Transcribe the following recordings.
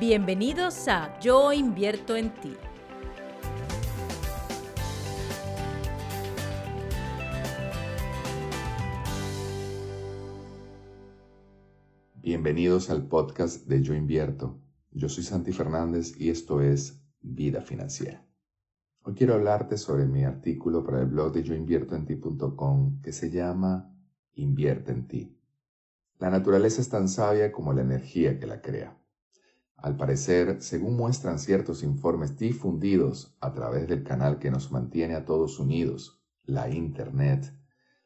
Bienvenidos a Yo invierto en ti. Bienvenidos al podcast de Yo invierto. Yo soy Santi Fernández y esto es Vida Financiera. Hoy quiero hablarte sobre mi artículo para el blog de yoinviertoenti.com que se llama Invierte en ti. La naturaleza es tan sabia como la energía que la crea. Al parecer, según muestran ciertos informes difundidos a través del canal que nos mantiene a todos unidos, la Internet,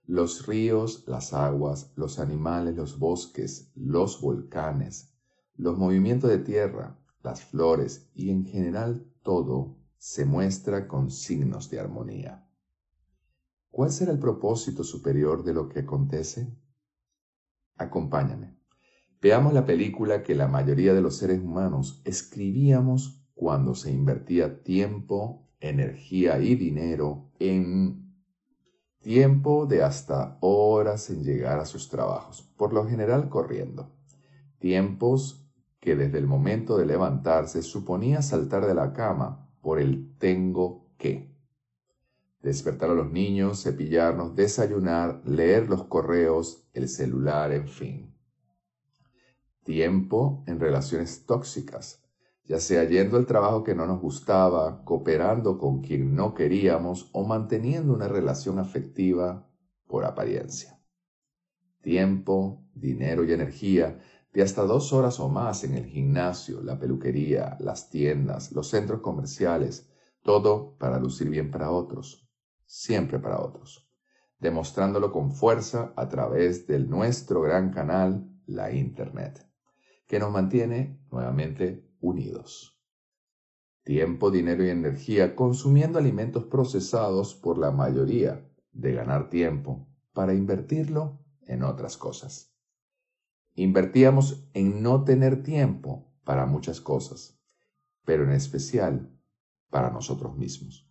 los ríos, las aguas, los animales, los bosques, los volcanes, los movimientos de tierra, las flores y en general todo se muestra con signos de armonía. ¿Cuál será el propósito superior de lo que acontece? Acompáñame. Veamos la película que la mayoría de los seres humanos escribíamos cuando se invertía tiempo, energía y dinero en tiempo de hasta horas en llegar a sus trabajos, por lo general corriendo. Tiempos que desde el momento de levantarse suponía saltar de la cama por el tengo que. Despertar a los niños, cepillarnos, desayunar, leer los correos, el celular, en fin tiempo en relaciones tóxicas, ya sea yendo al trabajo que no nos gustaba, cooperando con quien no queríamos o manteniendo una relación afectiva por apariencia. Tiempo, dinero y energía de hasta dos horas o más en el gimnasio, la peluquería, las tiendas, los centros comerciales, todo para lucir bien para otros, siempre para otros, demostrándolo con fuerza a través del nuestro gran canal, la Internet que nos mantiene nuevamente unidos. Tiempo, dinero y energía consumiendo alimentos procesados por la mayoría de ganar tiempo para invertirlo en otras cosas. Invertíamos en no tener tiempo para muchas cosas, pero en especial para nosotros mismos.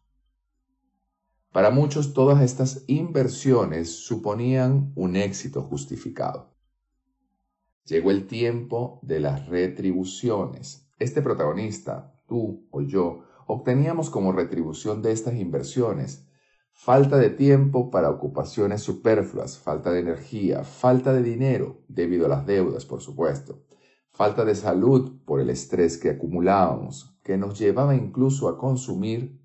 Para muchos todas estas inversiones suponían un éxito justificado. Llegó el tiempo de las retribuciones. Este protagonista, tú o yo, obteníamos como retribución de estas inversiones falta de tiempo para ocupaciones superfluas, falta de energía, falta de dinero debido a las deudas, por supuesto, falta de salud por el estrés que acumulábamos, que nos llevaba incluso a consumir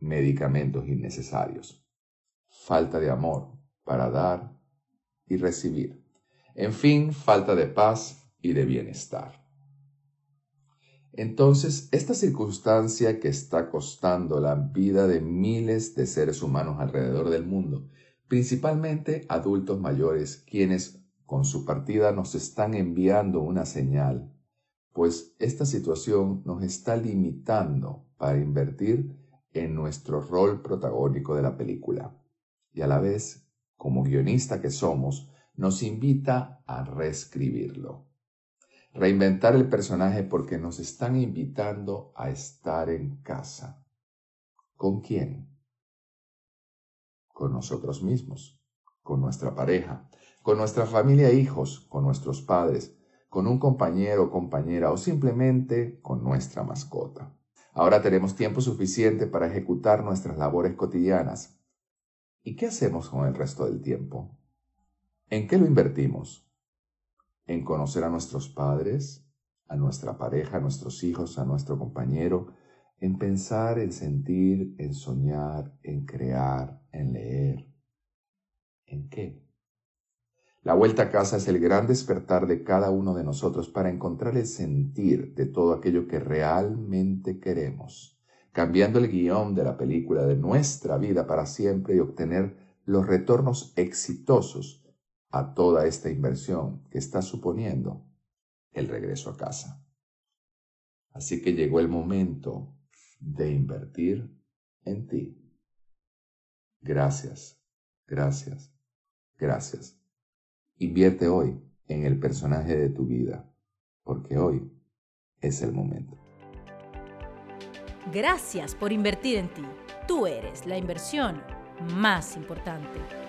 medicamentos innecesarios, falta de amor para dar y recibir. En fin, falta de paz y de bienestar. Entonces, esta circunstancia que está costando la vida de miles de seres humanos alrededor del mundo, principalmente adultos mayores, quienes con su partida nos están enviando una señal, pues esta situación nos está limitando para invertir en nuestro rol protagónico de la película. Y a la vez, como guionista que somos, nos invita a reescribirlo. Reinventar el personaje porque nos están invitando a estar en casa. ¿Con quién? Con nosotros mismos, con nuestra pareja, con nuestra familia e hijos, con nuestros padres, con un compañero o compañera o simplemente con nuestra mascota. Ahora tenemos tiempo suficiente para ejecutar nuestras labores cotidianas. ¿Y qué hacemos con el resto del tiempo? ¿En qué lo invertimos? ¿En conocer a nuestros padres, a nuestra pareja, a nuestros hijos, a nuestro compañero? ¿En pensar, en sentir, en soñar, en crear, en leer? ¿En qué? La vuelta a casa es el gran despertar de cada uno de nosotros para encontrar el sentir de todo aquello que realmente queremos, cambiando el guion de la película de nuestra vida para siempre y obtener los retornos exitosos a toda esta inversión que está suponiendo el regreso a casa. Así que llegó el momento de invertir en ti. Gracias, gracias, gracias. Invierte hoy en el personaje de tu vida, porque hoy es el momento. Gracias por invertir en ti. Tú eres la inversión más importante.